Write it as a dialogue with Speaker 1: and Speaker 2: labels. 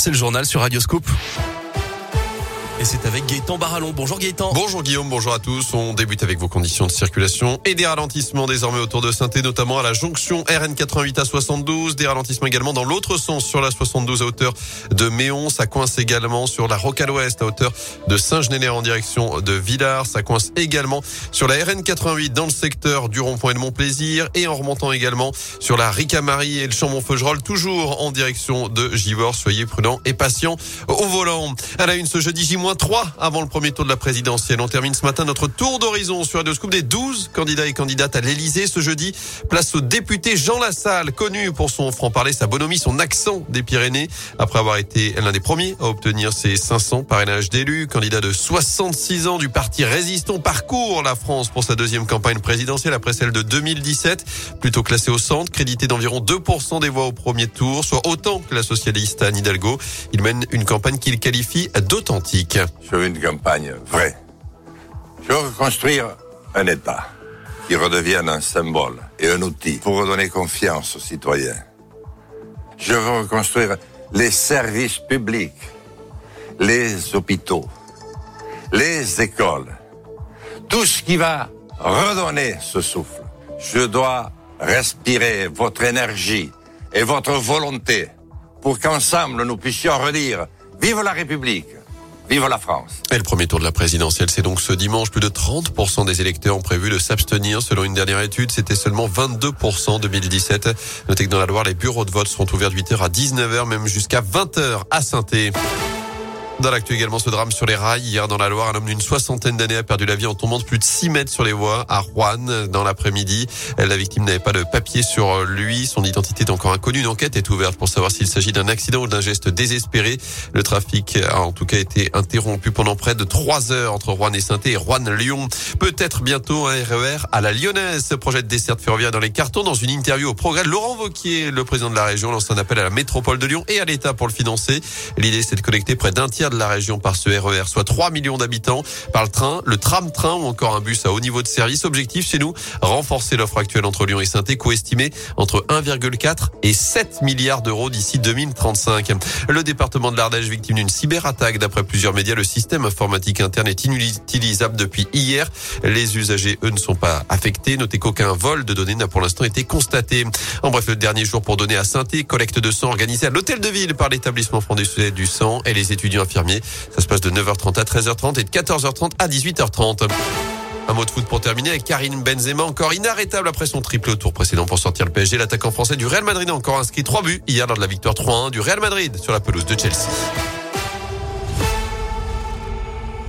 Speaker 1: C'est le journal sur Radioscope. Et c'est avec Gaëtan Barallon. Bonjour Gaëtan.
Speaker 2: Bonjour Guillaume, bonjour à tous. On débute avec vos conditions de circulation et des ralentissements désormais autour de saint notamment à la jonction RN88 à 72. Des ralentissements également dans l'autre sens sur la 72 à hauteur de Méon. Ça coince également sur la Rocade Ouest à hauteur de Saint-Genélaire en direction de Villars. Ça coince également sur la RN88 dans le secteur du rond-point de Montplaisir et en remontant également sur la Ricamarie et le Chambon-Feugerolles, toujours en direction de Givors. Soyez prudents et patients au volant. À la une ce jeudi, J- 3 avant le premier tour de la présidentielle. On termine ce matin notre tour d'horizon sur Radio Scoop des 12 candidats et candidates à l'Elysée. Ce jeudi, place au député Jean Lassalle, connu pour son franc-parler, sa bonhomie, son accent des Pyrénées. Après avoir été l'un des premiers à obtenir ses 500 parrainages d'élus, candidat de 66 ans du parti Résistons parcourt la France pour sa deuxième campagne présidentielle après celle de 2017. Plutôt classé au centre, crédité d'environ 2% des voix au premier tour, soit autant que la socialiste Anne Hidalgo. Il mène une campagne qu'il qualifie d'authentique.
Speaker 3: Je veux une campagne vraie. Je veux reconstruire un État qui redevienne un symbole et un outil pour redonner confiance aux citoyens. Je veux reconstruire les services publics, les hôpitaux, les écoles, tout ce qui va redonner ce souffle. Je dois respirer votre énergie et votre volonté pour qu'ensemble nous puissions redire Vive la République Vive la France.
Speaker 2: Et le premier tour de la présidentielle, c'est donc ce dimanche. Plus de 30% des électeurs ont prévu de s'abstenir. Selon une dernière étude, c'était seulement 22% en 2017. Notez que dans la Loire, les bureaux de vote seront ouverts de 8h à 19h, même jusqu'à 20h à saint dans l'actu également, ce drame sur les rails. Hier, dans la Loire, un homme d'une soixantaine d'années a perdu la vie en tombant de plus de 6 mètres sur les voies à Rouen dans l'après-midi. La victime n'avait pas de papier sur lui. Son identité est encore inconnue. Une enquête est ouverte pour savoir s'il s'agit d'un accident ou d'un geste désespéré. Le trafic a en tout cas été interrompu pendant près de 3 heures entre Rouen et saint et Rouen-Lyon. Peut-être bientôt un RER à la Lyonnaise. Ce projet de desserte ferroviaire dans les cartons. Dans une interview au progrès, Laurent Vauquier, le président de la région, lance un appel à la métropole de Lyon et à l'État pour le financer. L'idée, c'est de connecter près d'un tiers de la région par ce RER, soit 3 millions d'habitants par le train, le tram-train ou encore un bus à haut niveau de service. Objectif chez nous, renforcer l'offre actuelle entre Lyon et saint coût estimé entre 1,4 et 7 milliards d'euros d'ici 2035. Le département de l'Ardèche victime d'une cyberattaque. D'après plusieurs médias, le système informatique interne est inutilisable depuis hier. Les usagers, eux, ne sont pas affectés. Notez qu'aucun vol de données n'a pour l'instant été constaté. En bref, le dernier jour pour donner à saint collecte de sang organisée à l'hôtel de ville par l'établissement français du sang et les étudiants infirmiers. Ça se passe de 9h30 à 13h30 et de 14h30 à 18h30. Un mot de foot pour terminer avec Karim Benzema, encore inarrêtable après son triple au tour précédent pour sortir le PSG. L'attaquant français du Real Madrid a encore inscrit trois buts hier lors de la victoire 3-1 du Real Madrid sur la pelouse de Chelsea.